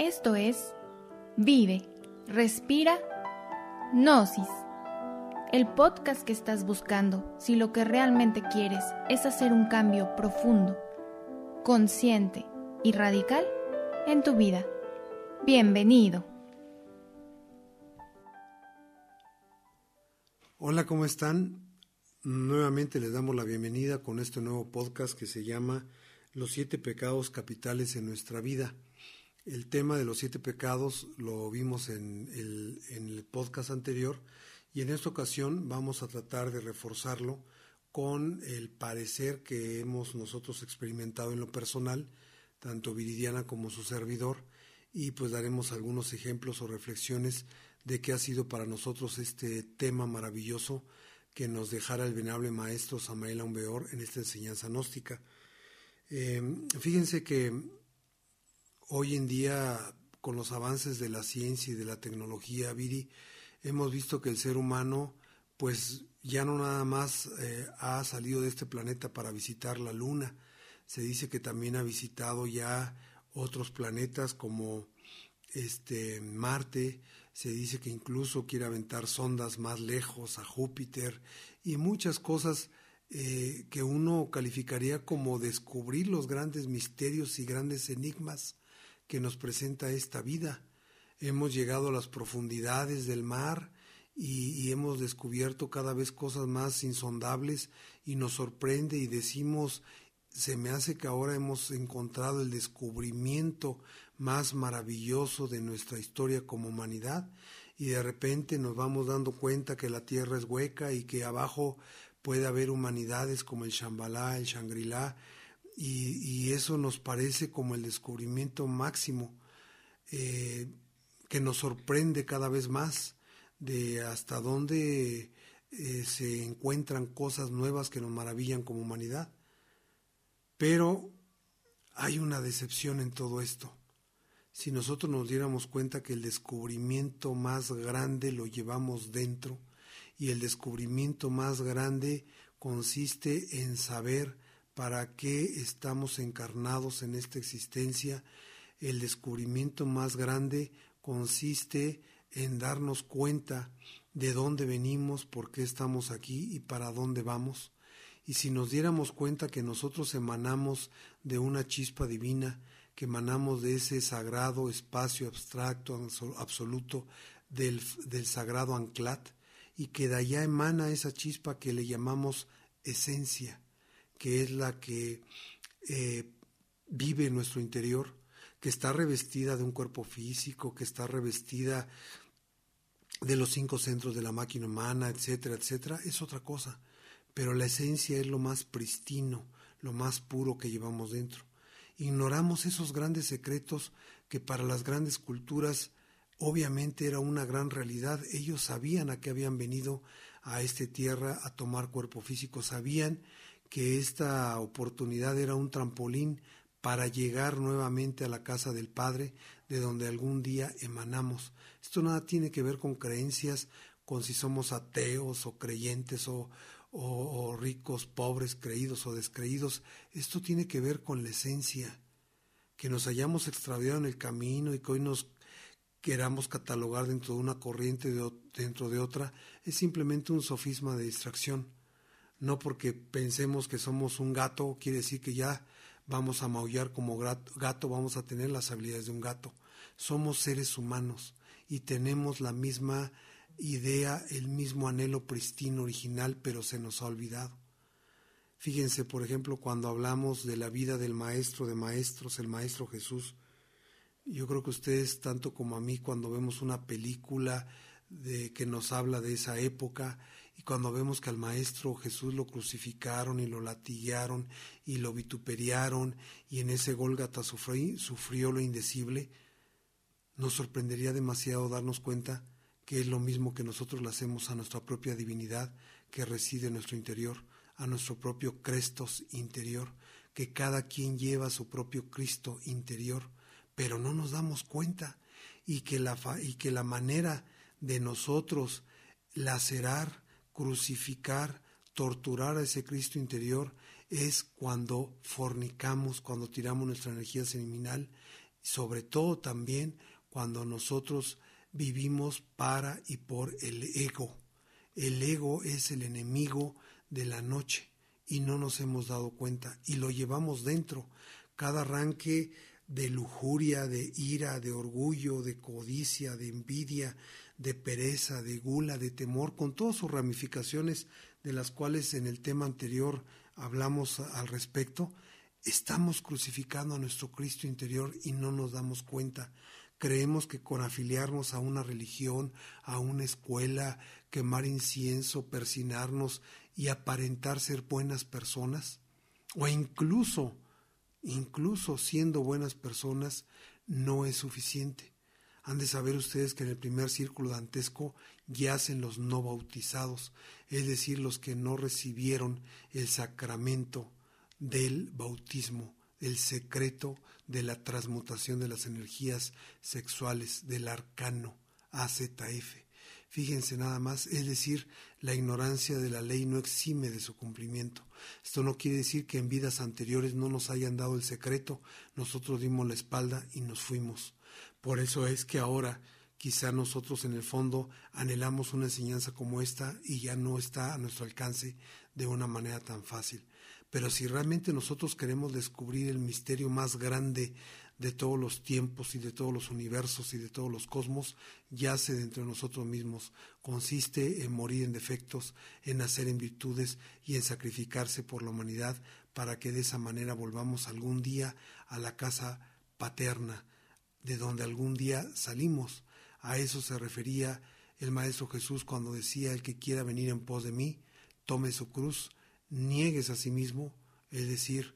Esto es Vive, Respira, Gnosis. El podcast que estás buscando si lo que realmente quieres es hacer un cambio profundo, consciente y radical en tu vida. Bienvenido. Hola, ¿cómo están? Nuevamente les damos la bienvenida con este nuevo podcast que se llama Los siete pecados capitales en nuestra vida. El tema de los siete pecados lo vimos en el, podcast anterior y en esta ocasión vamos a tratar de reforzarlo con el parecer que hemos nosotros experimentado en lo personal, tanto Viridiana como su servidor, y pues daremos algunos ejemplos o reflexiones de qué ha sido para nosotros este tema maravilloso que nos dejara el venerable maestro Samael Aumbeor en esta enseñanza gnóstica. Eh, fíjense que hoy en día, con los avances de la ciencia y de la tecnología, Viri, hemos visto que el ser humano, pues ya no nada más eh, ha salido de este planeta para visitar la Luna, se dice que también ha visitado ya otros planetas como este Marte, se dice que incluso quiere aventar sondas más lejos a Júpiter y muchas cosas eh, que uno calificaría como descubrir los grandes misterios y grandes enigmas que nos presenta esta vida. Hemos llegado a las profundidades del mar y, hemos descubierto cada vez cosas más insondables y nos sorprende y decimos, se me hace que ahora hemos encontrado el descubrimiento más maravilloso de nuestra historia como humanidad y de repente nos vamos dando cuenta que la tierra es hueca y que abajo puede haber humanidades como el Shambhala, el Shangri-La, y, eso nos parece como el descubrimiento máximo eh, que nos sorprende cada vez más de hasta dónde eh, se encuentran cosas nuevas que nos maravillan como humanidad. Pero hay una decepción en todo esto. Si nosotros nos diéramos cuenta que el descubrimiento más grande lo llevamos dentro y el descubrimiento más grande consiste en saber para qué estamos encarnados en esta existencia, el descubrimiento más grande consiste en darnos cuenta de dónde venimos, por qué estamos aquí y para dónde vamos. Y si nos diéramos cuenta que nosotros emanamos de una chispa divina, que emanamos de ese sagrado espacio abstracto, absoluto del, del sagrado anclat, y que de allá emana esa chispa que le llamamos esencia, que es la que eh, vive en nuestro interior, que está revestida de un cuerpo físico, que está revestida de los cinco centros de la máquina humana, etcétera, etcétera, es otra cosa. Pero la esencia es lo más pristino, lo más puro que llevamos dentro. Ignoramos esos grandes secretos que para las grandes culturas obviamente era una gran realidad. Ellos sabían a qué habían venido a esta tierra a tomar cuerpo físico, sabían que esta oportunidad era un trampolín para llegar nuevamente a la casa del Padre, de donde algún día emanamos. Esto nada tiene que ver con creencias, con si somos ateos o creyentes o, o, ricos, pobres, creídos o descreídos. Esto tiene que ver con la esencia, que nos hayamos extraviado en el camino y que hoy nos queramos catalogar dentro de una corriente, dentro de otra, es simplemente un sofisma de distracción no porque pensemos que somos un gato quiere decir que ya vamos a maullar como gato, vamos a tener las habilidades de un gato. Somos seres humanos y tenemos la misma idea, el mismo anhelo pristino original, pero se nos ha olvidado. Fíjense, por ejemplo, cuando hablamos de la vida del maestro de maestros, el maestro Jesús, yo creo que ustedes, tanto como a mí, cuando vemos una película de que nos habla de esa época, y cuando vemos que al Maestro Jesús lo crucificaron y lo latillaron y lo vituperiaron y en ese Gólgata sufrió lo indecible, nos sorprendería demasiado darnos cuenta que es lo mismo que nosotros le hacemos a nuestra propia divinidad que reside en nuestro interior, a nuestro propio Crestos interior, que cada quien lleva su propio Cristo interior, pero no nos damos cuenta y que la, y que la manera de nosotros lacerar, crucificar, torturar a ese Cristo interior es cuando fornicamos, cuando tiramos nuestra energía seminal sobre todo también cuando nosotros vivimos para y por el ego. El ego es el enemigo de la noche y no nos hemos dado cuenta y lo llevamos dentro. Cada arranque de lujuria, de ira, de orgullo, de codicia, de envidia, de pereza, de gula, de temor, con todas sus ramificaciones de las cuales en el tema anterior hablamos al respecto, estamos crucificando a nuestro Cristo interior y no nos damos cuenta. Creemos que con afiliarnos a una religión, a una escuela, quemar incienso, persinarnos y aparentar ser buenas personas, o incluso, incluso siendo buenas personas, no es suficiente. Han de saber ustedes que en el primer círculo dantesco yacen los no bautizados, es decir, los que no recibieron el sacramento del bautismo, el secreto de la transmutación de las energías sexuales del arcano AZF. Fíjense nada más, es decir, la ignorancia de la ley no exime de su cumplimiento. Esto no quiere decir que en vidas anteriores no nos hayan dado el secreto, nosotros dimos la espalda y nos fuimos. Por eso es que ahora quizá nosotros en el fondo anhelamos una enseñanza como esta y ya no está a nuestro alcance de una manera tan fácil. Pero si realmente nosotros queremos descubrir el misterio más grande de todos los tiempos y de todos los universos y de todos los cosmos, yace dentro de nosotros mismos. Consiste en morir en defectos, en nacer en virtudes y en sacrificarse por la humanidad para que de esa manera volvamos algún día a la casa paterna, de donde algún día salimos. A eso se refería el Maestro Jesús cuando decía, el que quiera venir en pos de mí, tome su cruz niegues a sí mismo, es decir,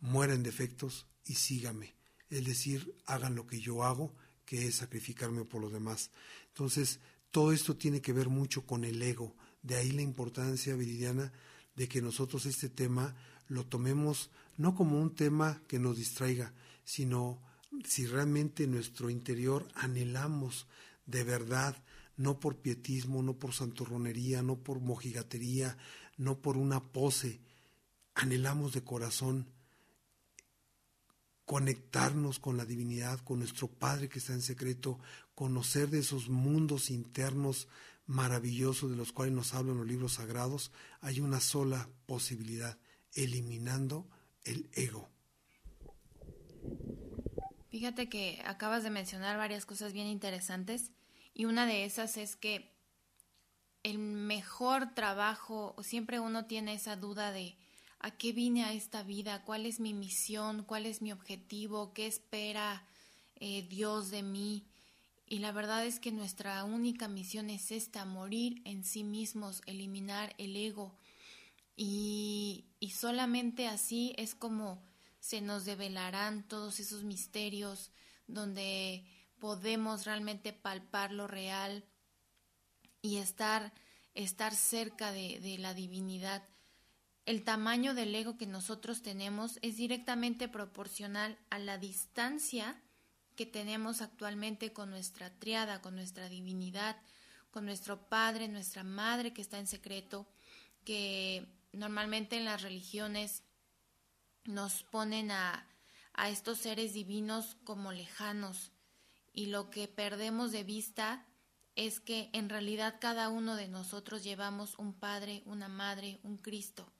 muera en defectos y sígame, es decir, hagan lo que yo hago, que es sacrificarme por los demás. Entonces, todo esto tiene que ver mucho con el ego, de ahí la importancia, Viridiana, de que nosotros este tema lo tomemos no como un tema que nos distraiga, sino si realmente en nuestro interior anhelamos de verdad, no por pietismo, no por santurronería, no por mojigatería, no por una pose. Anhelamos de corazón conectarnos con la divinidad, con nuestro Padre que está en secreto, conocer de esos mundos internos maravillosos de los cuales nos hablan los libros sagrados, hay una sola posibilidad, eliminando el ego. Fíjate que acabas de mencionar varias cosas bien interesantes y una de esas es que el mejor trabajo, siempre uno tiene esa duda de a qué vine a esta vida, cuál es mi misión, cuál es mi objetivo, qué espera eh, Dios de mí. Y la verdad es que nuestra única misión es esta, morir en sí mismos, eliminar el ego. Y, y solamente así es como se nos develarán todos esos misterios donde podemos realmente palpar lo real y estar, estar cerca de, de la divinidad. El tamaño del ego que nosotros tenemos es directamente proporcional a la distancia que tenemos actualmente con nuestra triada, con nuestra divinidad, con nuestro Padre, nuestra Madre que está en secreto, que normalmente en las religiones nos ponen a, a estos seres divinos como lejanos. Y lo que perdemos de vista es que en realidad cada uno de nosotros llevamos un Padre, una Madre, un Cristo,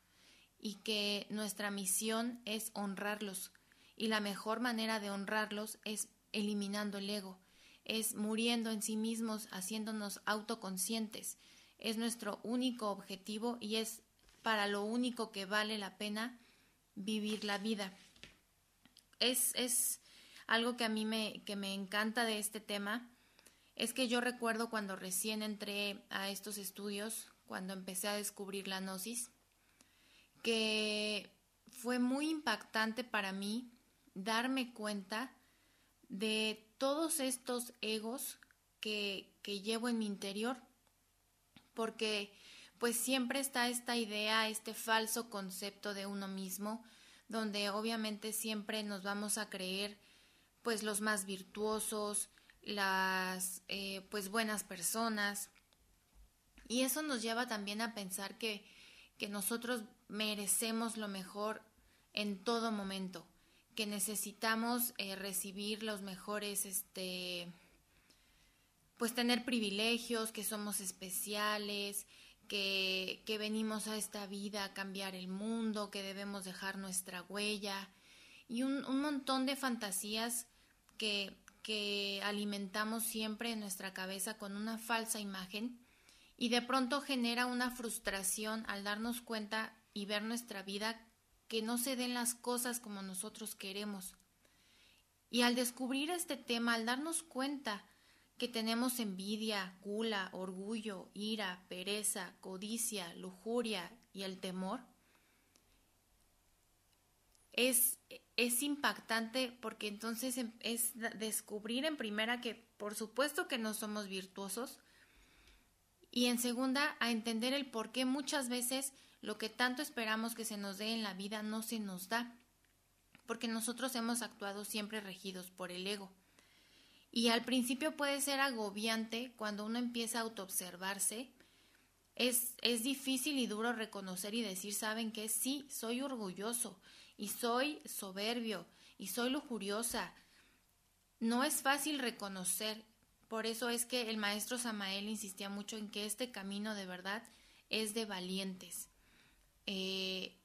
y que nuestra misión es honrarlos, y la mejor manera de honrarlos es eliminando el ego, es muriendo en sí mismos, haciéndonos autoconscientes, es nuestro único objetivo y es para lo único que vale la pena vivir la vida. Es, es algo que a mí me, que me encanta de este tema es que yo recuerdo cuando recién entré a estos estudios, cuando empecé a descubrir la gnosis, que fue muy impactante para mí darme cuenta de todos estos egos que, que llevo en mi interior, porque pues siempre está esta idea, este falso concepto de uno mismo, donde obviamente siempre nos vamos a creer pues los más virtuosos, las eh, pues buenas personas. Y eso nos lleva también a pensar que, que nosotros merecemos lo mejor en todo momento, que necesitamos eh, recibir los mejores, este, pues tener privilegios, que somos especiales, que, venimos a esta vida a cambiar el mundo, que debemos dejar nuestra huella y un, un montón de fantasías que, que alimentamos siempre en nuestra cabeza con una falsa imagen y de pronto genera una frustración al darnos cuenta y ver nuestra vida que no se den las cosas como nosotros queremos. Y al descubrir este tema, al darnos cuenta que tenemos envidia, gula, orgullo, ira, pereza, codicia, lujuria y el temor, es, es impactante porque entonces em, es descubrir en primera que por supuesto que no somos virtuosos y en segunda a entender el por qué muchas veces lo que tanto esperamos que se nos dé en la vida no se nos da, porque nosotros hemos actuado siempre regidos por el ego. Y al principio puede ser agobiante cuando uno empieza a autoobservarse. Es, es difícil y duro reconocer y decir, ¿saben qué? Sí, soy orgulloso y soy soberbio y soy lujuriosa. No es fácil reconocer. Por eso es que el maestro Samael insistía mucho en que este camino de verdad es de valientes. Eh,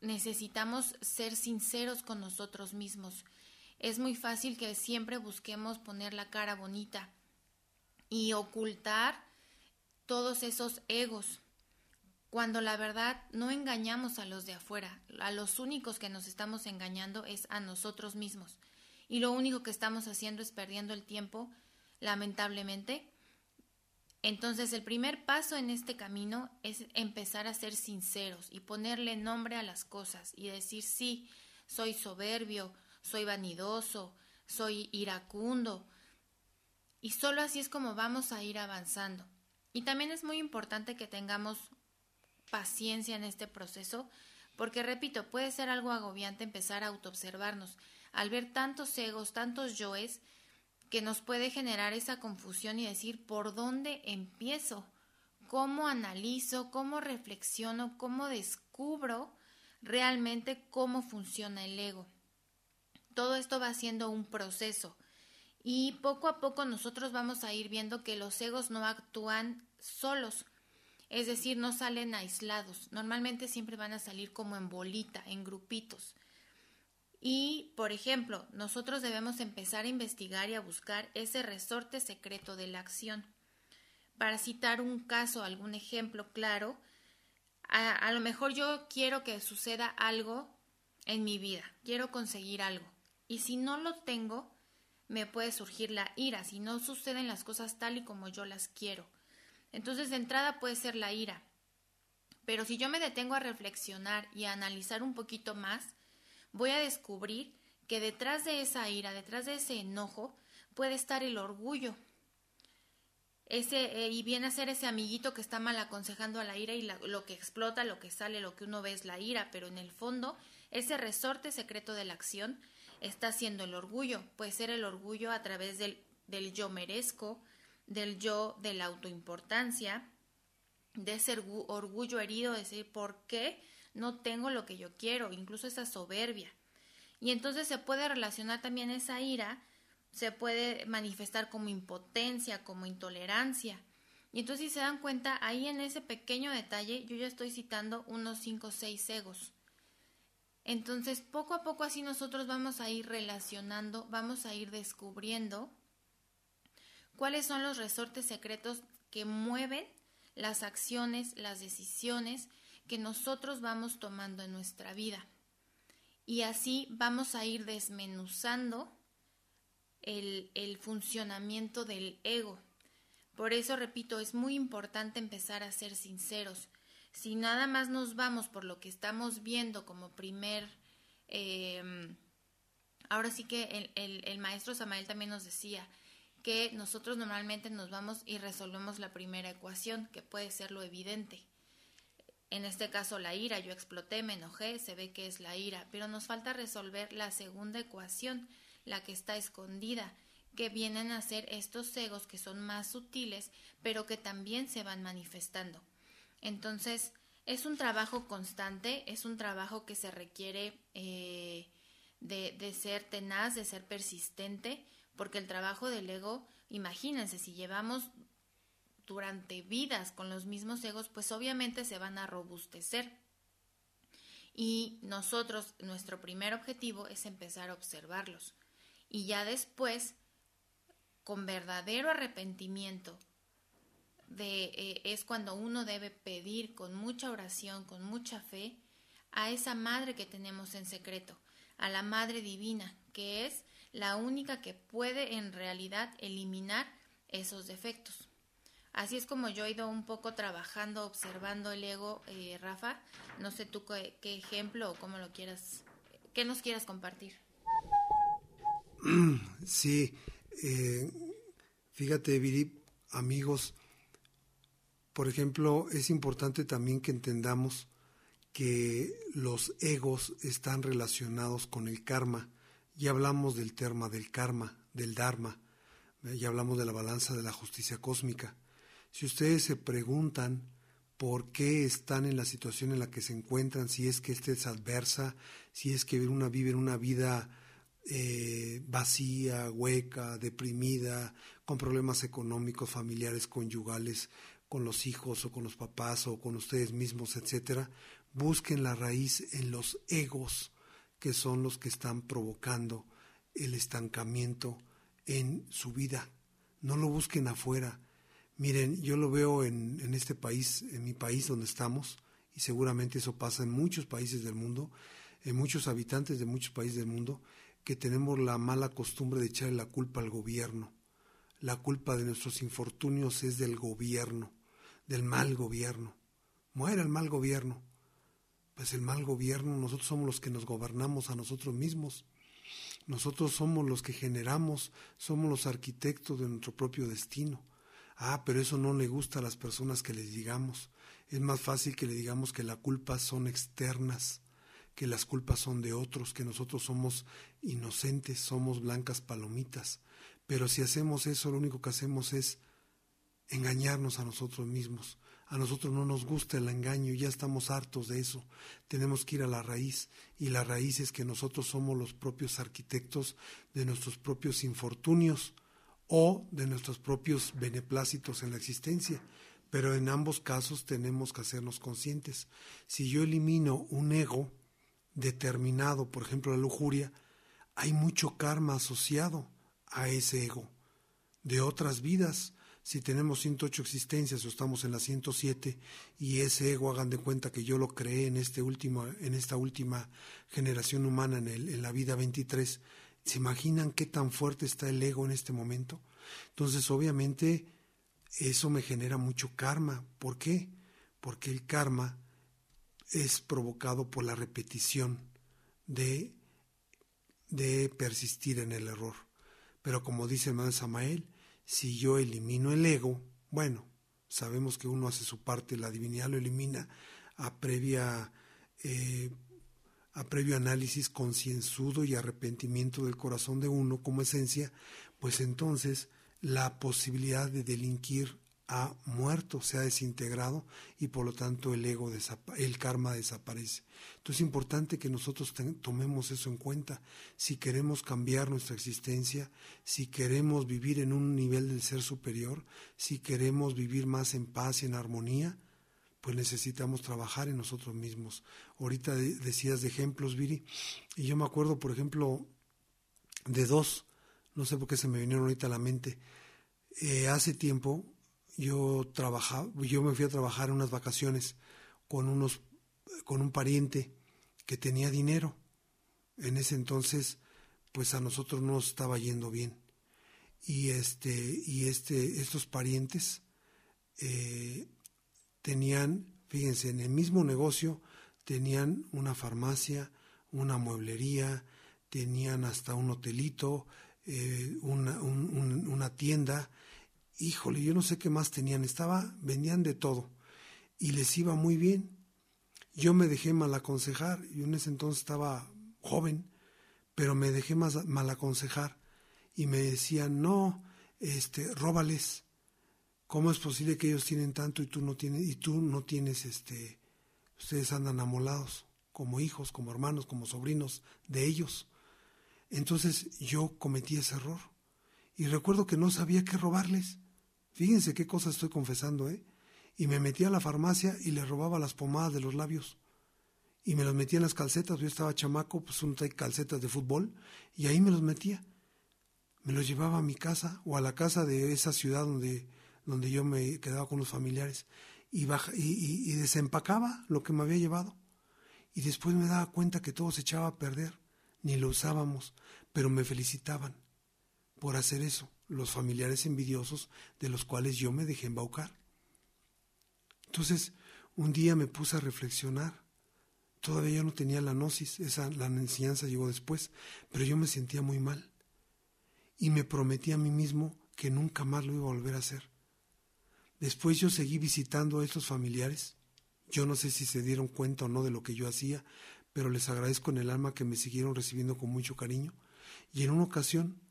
necesitamos ser sinceros con nosotros mismos es muy fácil que siempre busquemos poner la cara bonita y ocultar todos esos egos, cuando la verdad no engañamos a los de afuera, a los únicos que nos estamos engañando es a nosotros mismos. Y lo único que estamos haciendo es perdiendo el tiempo, lamentablemente. Entonces el primer paso en este camino es empezar a ser sinceros y ponerle nombre a las cosas y decir sí, soy soberbio, soy vanidoso, soy iracundo. Y solo así es como vamos a ir avanzando. Y también es muy importante que tengamos paciencia en este proceso, porque repito, puede ser algo agobiante empezar a autoobservarnos. Al ver tantos egos, tantos yoes, que nos puede generar esa confusión y decir por dónde empiezo, cómo analizo, cómo reflexiono, cómo descubro realmente cómo funciona el ego. Todo esto va siendo un proceso y poco a poco nosotros vamos a ir viendo que los egos no actúan solos, es decir, no salen aislados. Normalmente siempre van a salir como en bolita, en grupitos. Y, por ejemplo, nosotros debemos empezar a investigar y a buscar ese resorte secreto de la acción. Para citar un caso, algún ejemplo claro, a, a, lo mejor yo quiero que suceda algo en mi vida, quiero conseguir algo. Y si no lo tengo, me puede surgir la ira, si no suceden las cosas tal y como yo las quiero. Entonces, de entrada puede ser la ira. Pero si yo me detengo a reflexionar y a analizar un poquito más, voy a descubrir que detrás de esa ira, detrás de ese enojo, puede estar el orgullo. Ese, eh, y viene a ser ese amiguito que está mal aconsejando a la ira y lo que explota, lo que sale, lo que uno ve es la ira, pero en el fondo, ese resorte secreto de la acción está siendo el orgullo. Puede ser el orgullo a través del, del yo merezco, del yo de la autoimportancia, de ese orgullo herido, de decir, ¿por qué no tengo lo que yo quiero? Incluso esa soberbia. Y entonces se puede relacionar también esa ira, se puede manifestar como impotencia, como intolerancia. Y entonces si se dan cuenta, ahí en ese pequeño detalle yo ya estoy citando unos 5 o 6 egos. Entonces, poco a poco así nosotros vamos a ir relacionando, vamos a ir descubriendo cuáles son los resortes secretos que mueven las acciones, las decisiones que nosotros vamos tomando en nuestra vida. Y así vamos a ir desmenuzando el, funcionamiento del ego. Por eso, repito, es muy importante empezar a ser sinceros si nada más nos vamos por lo que estamos viendo como primer... Eh, ahora sí que el, el, el maestro Samael también nos decía que nosotros normalmente nos vamos y resolvemos la primera ecuación, que puede ser lo evidente. En este caso la ira, yo exploté, me enojé, se ve que es la ira, pero nos falta resolver la segunda ecuación, la que está escondida, que vienen a ser estos egos que son más sutiles, pero que también se van manifestando. Entonces, es un trabajo constante, es un trabajo que se requiere eh, de, de ser tenaz, de ser persistente, porque el trabajo del ego, imagínense, si llevamos durante vidas con los mismos egos, pues obviamente se van a robustecer. Y nosotros, nuestro primer objetivo es empezar a observarlos. Y ya después, con verdadero arrepentimiento, de, eh, es cuando uno debe pedir con mucha oración, con mucha fe, a esa madre que tenemos en secreto, a la Madre Divina, que es la única que puede en realidad eliminar esos defectos. Así es como yo he ido un poco trabajando, observando el ego, eh, Rafa. No sé tú qué, ejemplo o cómo lo quieras, qué nos quieras compartir. Sí, eh, fíjate, Viri, amigos, por ejemplo, es importante también que entendamos que los egos están relacionados con el karma. Ya hablamos del tema del karma, del dharma, ya hablamos de la balanza de la justicia cósmica. Si ustedes se preguntan por qué están en la situación en la que se encuentran, si es que esta es adversa, si es que viven una vida eh, vacía, hueca, deprimida, con problemas económicos, familiares, conyugales, con los hijos o con los papás o con ustedes mismos, etcétera, busquen la raíz en los egos que son los que están provocando el estancamiento en su vida. No lo busquen afuera. Miren, yo lo veo en, en este país, en mi país donde estamos, y seguramente eso pasa en muchos países del mundo, en muchos habitantes de muchos países del mundo, que tenemos la mala costumbre de echarle la culpa al gobierno. La culpa de nuestros infortunios es del gobierno, del mal gobierno. Muera el mal gobierno. Pues el mal gobierno, nosotros somos los que nos gobernamos a nosotros mismos. Nosotros somos los que generamos, somos los arquitectos de nuestro propio destino. Ah, pero eso no le gusta a las personas que les digamos. Es más fácil que le digamos que la culpa son externas, que las culpas son de otros, que nosotros somos inocentes, somos blancas palomitas. Pero si hacemos eso, lo único que hacemos es engañarnos a nosotros mismos. A nosotros no nos gusta el engaño, ya estamos hartos de eso. Tenemos que ir a la raíz y la raíz es que nosotros somos los propios arquitectos de nuestros propios infortunios o de nuestros propios beneplácitos en la existencia. Pero en ambos casos tenemos que hacernos conscientes. Si yo elimino un ego determinado, por ejemplo la lujuria, hay mucho karma asociado a ese ego de otras vidas si tenemos 108 existencias o estamos en la 107 y ese ego hagan de cuenta que yo lo creé en, este último, en esta última generación humana, en, el, en la vida 23, ¿se imaginan qué tan fuerte está el ego en este momento? Entonces, obviamente, eso me genera mucho karma. ¿Por qué? Porque el karma es provocado por la repetición de, de persistir en el error. Pero como dice el hermano Samael, si yo elimino el ego, bueno, sabemos que uno hace su parte, la divinidad lo elimina a previa eh, a previo análisis concienzudo y arrepentimiento del corazón de uno como esencia, pues entonces la posibilidad de delinquir ha muerto, se ha desintegrado y por lo tanto el ego, el karma desaparece. Entonces es importante que nosotros tomemos eso en cuenta. Si queremos cambiar nuestra existencia, si queremos vivir en un nivel del ser superior, si queremos vivir más en paz y en armonía, pues necesitamos trabajar en nosotros mismos. Ahorita decías de ejemplos, Viri, y yo me acuerdo, por ejemplo, de dos, no sé por qué se me vinieron ahorita a la mente. Eh, hace tiempo yo trabajaba, yo me fui a trabajar en unas vacaciones con unos, con un pariente que tenía dinero. En ese entonces, pues a nosotros no nos estaba yendo bien. Y este, y este, estos parientes eh, tenían, fíjense, en el mismo negocio tenían una farmacia, una mueblería, tenían hasta un hotelito, eh, una, una tienda, híjole, yo no sé qué más tenían, estaba, vendían de todo y les iba muy bien. Yo me dejé mal aconsejar, yo en ese entonces estaba joven, pero me dejé más mal aconsejar y me decían, no, este, róbales. ¿Cómo es posible que ellos tienen tanto y tú no tienes, y tú no tienes este, ustedes andan amolados, como hijos, como hermanos, como sobrinos de ellos? Entonces yo cometí ese error. Y recuerdo que no sabía qué robarles. Fíjense qué cosa estoy confesando, ¿eh? Y me metí a la farmacia y le robaba las pomadas de los labios. Y me los metía en las calcetas. Yo estaba chamaco, pues trae calcetas de fútbol. Y ahí me los metía. Me los llevaba a mi casa o a la casa de esa ciudad donde, donde yo me quedaba con los familiares. Y, baja, y, y desempacaba lo que me había llevado. Y después me daba cuenta que todo se echaba a perder. Ni lo usábamos, pero me felicitaban por hacer eso los familiares envidiosos de los cuales yo me dejé embaucar. Entonces, un día me puse a reflexionar. Todavía yo no tenía la gnosis, esa la enseñanza llegó después, pero yo me sentía muy mal. Y me prometí a mí mismo que nunca más lo iba a volver a hacer. Después yo seguí visitando a estos familiares. Yo no sé si se dieron cuenta o no de lo que yo hacía, pero les agradezco en el alma que me siguieron recibiendo con mucho cariño. Y en una ocasión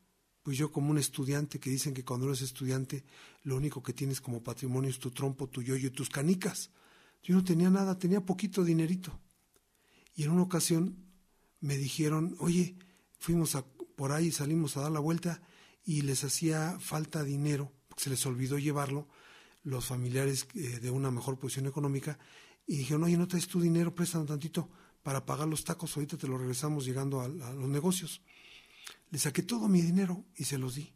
pues yo como un estudiante que dicen que cuando eres estudiante lo único que tienes como patrimonio es tu trompo, tu yoyo y tus canicas. Yo no tenía nada, tenía poquito dinerito. Y en una ocasión me dijeron, oye, fuimos a, por ahí, salimos a dar la vuelta y les hacía falta dinero, porque se les olvidó llevarlo, los familiares eh, de una mejor posición económica, y dijeron, oye, no traes tu dinero, préstame tantito para pagar los tacos, ahorita te lo regresamos llegando a los negocios. Le saqué todo mi dinero y se los di.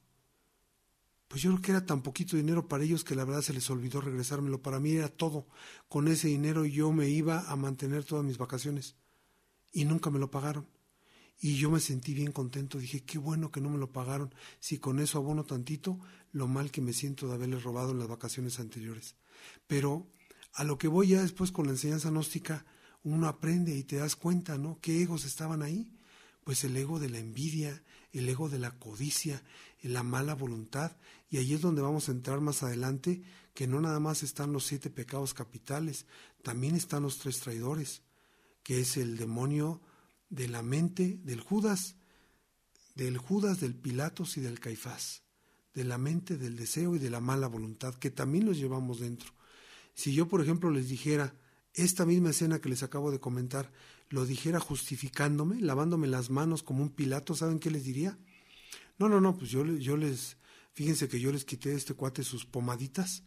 Pues yo creo que era tan poquito dinero para ellos que la verdad se les olvidó regresármelo. Para mí era todo. Con ese dinero yo me iba a mantener todas mis vacaciones. Y nunca me lo pagaron. Y yo me sentí bien contento. Dije, qué bueno que no me lo pagaron. Si con eso abono tantito, lo mal que me siento de haberles robado en las vacaciones anteriores. Pero a lo que voy ya después con la enseñanza gnóstica, uno aprende y te das cuenta, ¿no? ¿Qué egos estaban ahí? Pues el ego de la envidia, el ego de la codicia, la mala voluntad, y ahí es donde vamos a entrar más adelante, que no nada más están los siete pecados capitales, también están los tres traidores, que es el demonio de la mente del Judas, del Judas, del Pilatos y del Caifás, de la mente, del deseo y de la mala voluntad, que también los llevamos dentro. Si yo, por ejemplo, les dijera esta misma escena que les acabo de comentar, lo dijera justificándome, lavándome las manos como un Pilato, ¿saben qué les diría? No, no, no, pues yo, yo les, fíjense que yo les quité a este cuate sus pomaditas,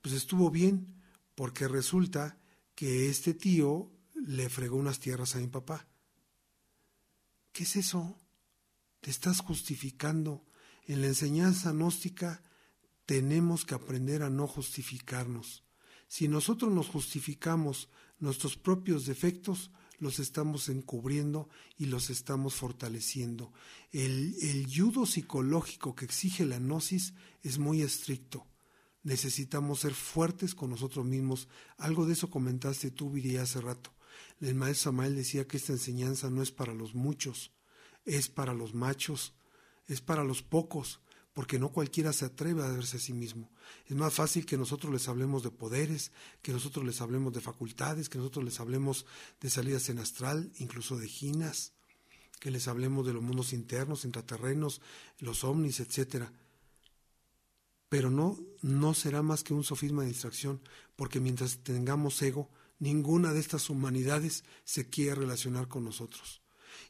pues estuvo bien, porque resulta que este tío le fregó unas tierras a mi papá. ¿Qué es eso? Te estás justificando. En la enseñanza gnóstica tenemos que aprender a no justificarnos. Si nosotros nos justificamos nuestros propios defectos, los estamos encubriendo y los estamos fortaleciendo. El, yudo psicológico que exige la gnosis es muy estricto. Necesitamos ser fuertes con nosotros mismos. Algo de eso comentaste tú, Viri, hace rato. El maestro Samael decía que esta enseñanza no es para los muchos, es para los machos, es para los pocos, porque no cualquiera se atreve a verse a sí mismo. Es más fácil que nosotros les hablemos de poderes, que nosotros les hablemos de facultades, que nosotros les hablemos de salidas en astral, incluso de ginas, que les hablemos de los mundos internos, intraterrenos, los ovnis, etcétera. Pero no, no será más que un sofisma de distracción, porque mientras tengamos ego, ninguna de estas humanidades se quiere relacionar con nosotros.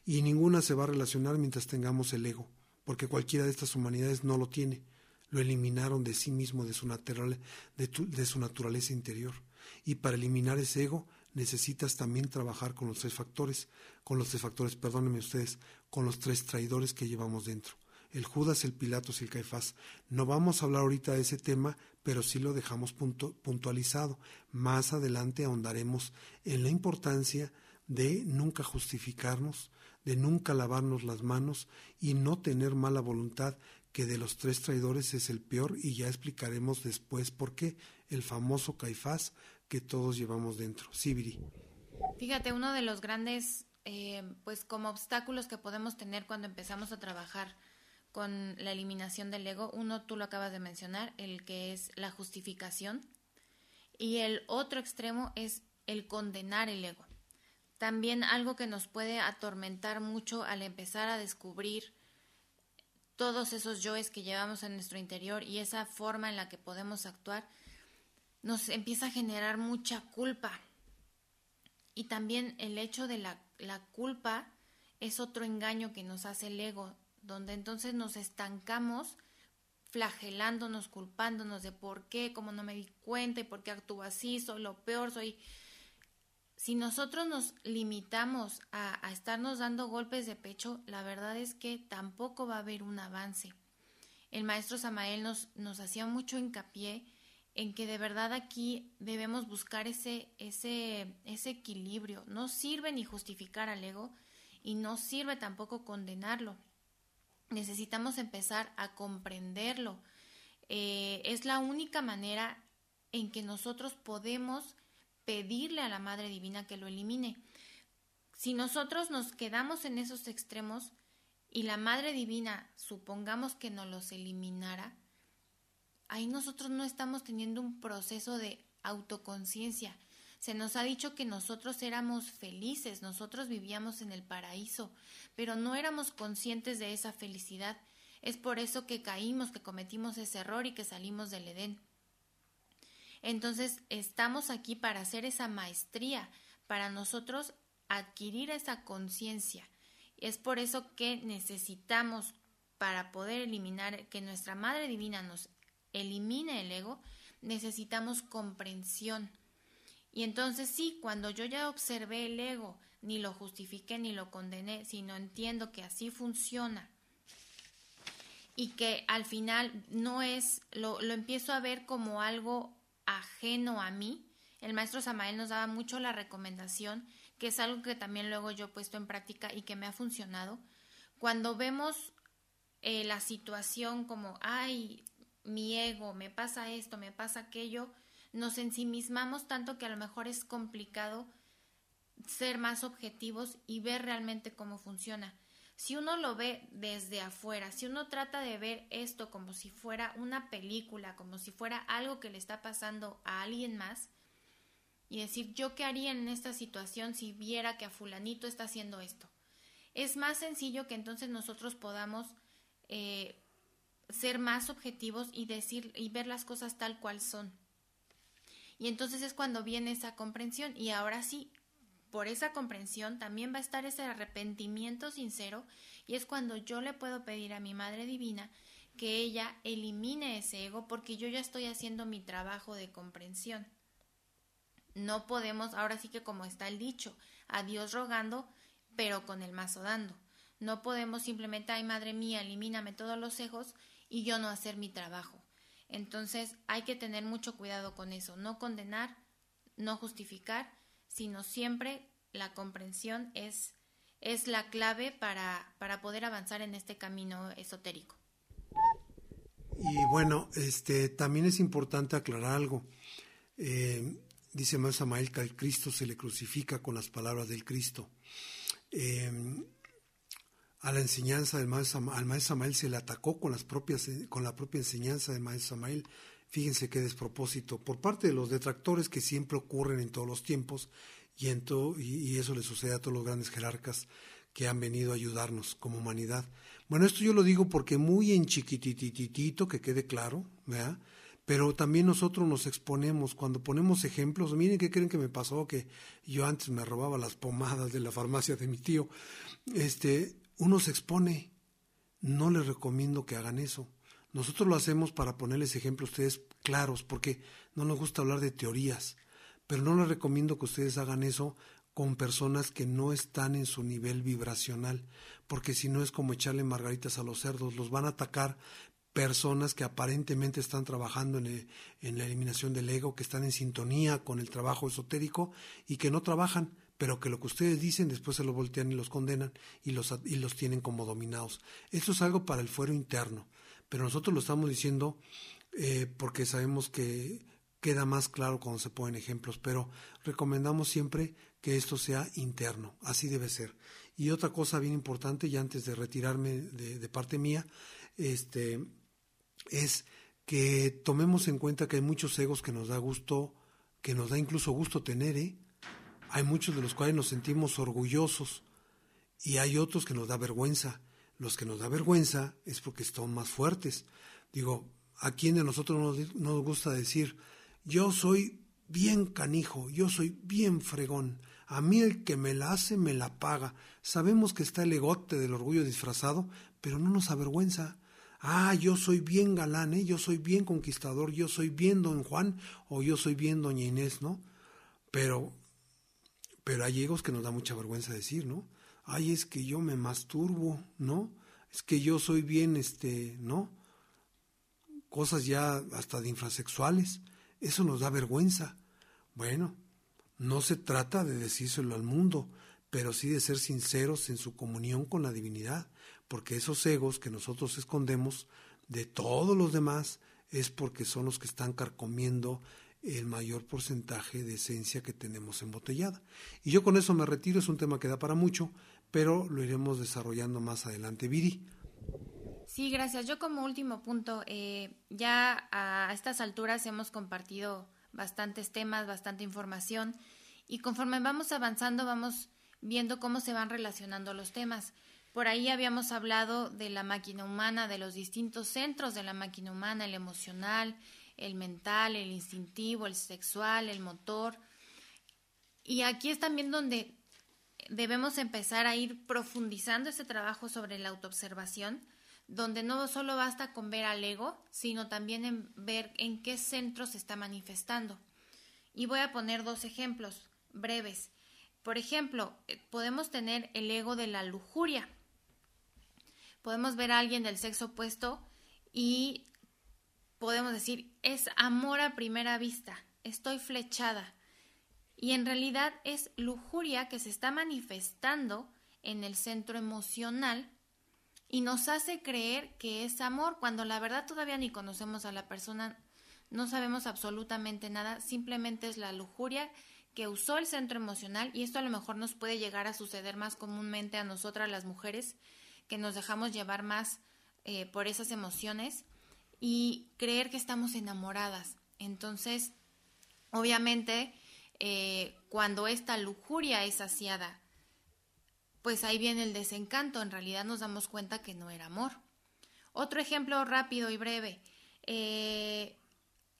Y ninguna se va a relacionar mientras tengamos el ego porque cualquiera de estas humanidades no lo tiene. Lo eliminaron de sí mismo, de su, de, su naturaleza interior. Y para eliminar ese ego necesitas también trabajar con los tres factores, con los tres factores, perdónenme ustedes, con los tres traidores que llevamos dentro. El Judas, el Pilatos y el Caifás. No vamos a hablar ahorita de ese tema, pero sí lo dejamos puntualizado. Más adelante ahondaremos en la importancia de nunca justificarnos, de nunca lavarnos las manos y no tener mala voluntad, que de los tres traidores es el peor y ya explicaremos después por qué el famoso Caifás que todos llevamos dentro. Sibiri. Fíjate, uno de los grandes, eh, pues como obstáculos que podemos tener cuando empezamos a trabajar con la eliminación del ego, uno tú lo acabas de mencionar, el que es la justificación, y el otro extremo es el condenar el ego. También algo que nos puede atormentar mucho al empezar a descubrir todos esos yoes que llevamos en nuestro interior y esa forma en la que podemos actuar, nos empieza a generar mucha culpa. Y también el hecho de la, la culpa es otro engaño que nos hace el ego, donde entonces nos estancamos flagelándonos, culpándonos de por qué, cómo no me di cuenta y por qué actúo así, soy lo peor, soy... Si nosotros nos limitamos a, a estarnos dando golpes de pecho, la verdad es que tampoco va a haber un avance. El maestro Samael nos, nos hacía mucho hincapié en que de verdad aquí debemos buscar ese, ese, ese equilibrio. No sirve ni justificar al ego y no sirve tampoco condenarlo. Necesitamos empezar a comprenderlo. Eh, es la única manera en que nosotros podemos pedirle a la Madre Divina que lo elimine. Si nosotros nos quedamos en esos extremos y la Madre Divina supongamos que nos los eliminara, ahí nosotros no estamos teniendo un proceso de autoconciencia. Se nos ha dicho que nosotros éramos felices, nosotros vivíamos en el paraíso, pero no éramos conscientes de esa felicidad. Es por eso que caímos, que cometimos ese error y que salimos del Edén. Entonces, estamos aquí para hacer esa maestría, para nosotros adquirir esa conciencia. Es por eso que necesitamos, para poder eliminar, que nuestra Madre Divina nos elimine el ego, necesitamos comprensión. Y entonces sí, cuando yo ya observé el ego, ni lo justifiqué ni lo condené, sino entiendo que así funciona y que al final no es, lo, lo empiezo a ver como algo ajeno a mí. El maestro Samael nos daba mucho la recomendación, que es algo que también luego yo he puesto en práctica y que me ha funcionado. Cuando vemos eh, la situación como, ay, mi ego, me pasa esto, me pasa aquello, nos ensimismamos tanto que a lo mejor es complicado ser más objetivos y ver realmente cómo funciona. Si uno lo ve desde afuera, si uno trata de ver esto como si fuera una película, como si fuera algo que le está pasando a alguien más, y decir yo qué haría en esta situación si viera que a fulanito está haciendo esto. Es más sencillo que entonces nosotros podamos eh, ser más objetivos y decir y ver las cosas tal cual son. Y entonces es cuando viene esa comprensión y ahora sí, por esa comprensión también va a estar ese arrepentimiento sincero y es cuando yo le puedo pedir a mi Madre Divina que ella elimine ese ego porque yo ya estoy haciendo mi trabajo de comprensión. No podemos, ahora sí que como está el dicho, a Dios rogando, pero con el mazo dando. No podemos simplemente, ay madre mía, elimíname todos los egos y yo no hacer mi trabajo. Entonces hay que tener mucho cuidado con eso, no condenar, no justificar, sino siempre la comprensión es, es la clave para, para poder avanzar en este camino esotérico. Y bueno, este también es importante aclarar algo. Eh, dice Más Samael que al Cristo se le crucifica con las palabras del Cristo. Eh, a la enseñanza del maestro, al maestro Samael se le atacó con, las propias, con la propia enseñanza del maestro Samael. Fíjense qué despropósito por parte de los detractores que siempre ocurren en todos los tiempos y, en y, eso le sucede a todos los grandes jerarcas que han venido a ayudarnos como humanidad. Bueno, esto yo lo digo porque muy en chiquitititito, que quede claro, ¿verdad? Pero también nosotros nos exponemos cuando ponemos ejemplos. Miren qué creen que me pasó que yo antes me robaba las pomadas de la farmacia de mi tío. Este, uno se expone. No les recomiendo que hagan eso. Nosotros lo hacemos para ponerles ejemplos a ustedes claros, porque no nos gusta hablar de teorías, pero no les recomiendo que ustedes hagan eso con personas que no están en su nivel vibracional, porque si no es como echarle margaritas a los cerdos, los van a atacar personas que aparentemente están trabajando en, en la eliminación del ego, que están en sintonía con el trabajo esotérico y que no trabajan pero que lo que ustedes dicen después se lo voltean y los condenan y los, y los tienen como dominados. Esto es algo para el fuero interno, pero nosotros lo estamos diciendo eh, porque sabemos que queda más claro cuando se ponen ejemplos, pero recomendamos siempre que esto sea interno, así debe ser. Y otra cosa bien importante, y antes de retirarme de, parte mía, este, es que tomemos en cuenta que hay muchos egos que nos da gusto, que nos da incluso gusto tener, ¿eh? Hay muchos de los cuales nos sentimos orgullosos y hay otros que nos da vergüenza. Los que nos da vergüenza es porque están más fuertes. Digo, ¿a quién de nosotros nos, nos gusta decir, yo soy bien canijo, yo soy bien fregón? A mí el que me la hace me la paga. Sabemos que está el egote del orgullo disfrazado, pero no nos avergüenza. Ah, yo soy bien galán, ¿eh? yo soy bien conquistador, yo soy bien don Juan o yo soy bien doña Inés, ¿no? Pero, pero hay egos que nos da mucha vergüenza decir, ¿no? Ay, es que yo me masturbo, ¿no? Es que yo soy bien, este, ¿no? Cosas ya hasta de infrasexuales. Eso nos da vergüenza. Bueno, no se trata de decírselo al mundo, pero sí de ser sinceros en su comunión con la divinidad, porque esos egos que nosotros escondemos de todos los demás es porque son los que están carcomiendo el mayor porcentaje de esencia que tenemos embotellada. Y yo con eso me retiro, es un tema que da para mucho, pero lo iremos desarrollando más adelante. Viri. Sí, gracias. Yo como último punto, eh, ya a estas alturas hemos compartido bastantes temas, bastante información y conforme vamos avanzando vamos viendo cómo se van relacionando los temas. Por ahí habíamos hablado de la máquina humana, de los distintos centros de la máquina humana, el emocional, el mental, el instintivo, el sexual, el motor. Y aquí es también donde debemos empezar a ir profundizando ese trabajo sobre la autoobservación, donde no solo basta con ver al ego, sino también en ver en qué centro se está manifestando. Y voy a poner dos ejemplos breves. Por ejemplo, eh, podemos tener el ego de la lujuria podemos ver a alguien del sexo opuesto y podemos decir, es amor a primera vista, estoy flechada. Y en realidad es lujuria que se está manifestando en el centro emocional y nos hace creer que es amor cuando la verdad todavía ni conocemos a la persona, no sabemos absolutamente nada, simplemente es la lujuria que usó el centro emocional y esto a lo mejor nos puede llegar a suceder más comúnmente a nosotras las mujeres que nos dejamos llevar más eh, por esas emociones y creer que estamos enamoradas. Entonces, obviamente, eh, cuando esta lujuria es saciada, pues ahí viene el desencanto, en realidad nos damos cuenta que no era amor. Otro ejemplo rápido y breve, eh,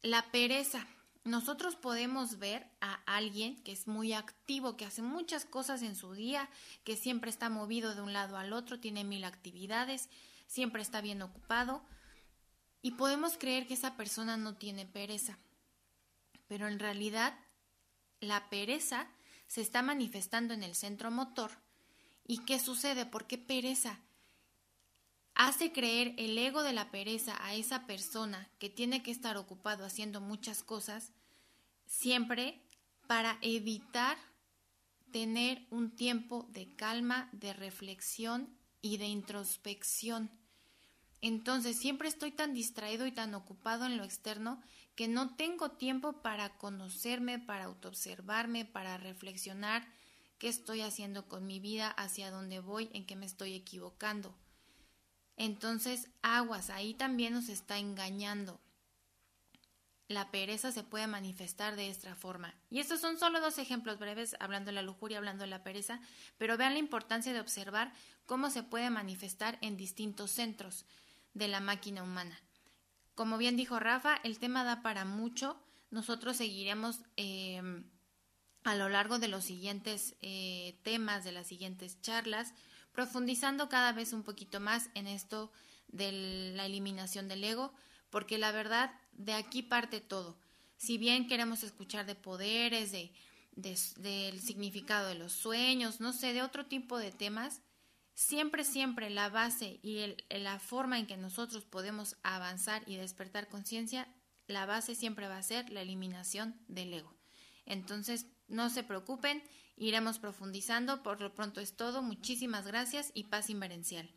la pereza. Nosotros podemos ver a alguien que es muy activo, que hace muchas cosas en su día, que siempre está movido de un lado al otro, tiene mil actividades, siempre está bien ocupado, y podemos creer que esa persona no tiene pereza. Pero en realidad la pereza se está manifestando en el centro motor. ¿Y qué sucede? ¿Por qué pereza? hace creer el ego de la pereza a esa persona que tiene que estar ocupado haciendo muchas cosas, siempre para evitar tener un tiempo de calma, de reflexión y de introspección. Entonces siempre estoy tan distraído y tan ocupado en lo externo que no tengo tiempo para conocerme, para autoobservarme, para reflexionar qué estoy haciendo con mi vida, hacia dónde voy, en qué me estoy equivocando. Entonces, aguas, ahí también nos está engañando. La pereza se puede manifestar de esta forma. Y estos son solo dos ejemplos breves, hablando de la lujuria, hablando de la pereza, pero vean la importancia de observar cómo se puede manifestar en distintos centros de la máquina humana. Como bien dijo Rafa, el tema da para mucho. Nosotros seguiremos em, a lo largo de los siguientes eh, temas, de las siguientes charlas, profundizando cada vez un poquito más en esto de la eliminación del ego, porque la verdad de aquí parte todo. Si bien queremos escuchar de poderes, de, del significado de los sueños, no sé, de otro tipo de temas, siempre, siempre la base y la forma en que nosotros podemos avanzar y despertar conciencia, la base siempre va a ser la eliminación del ego. Entonces, no se preocupen, iremos profundizando. Por lo pronto es todo. Muchísimas gracias y paz inverencial.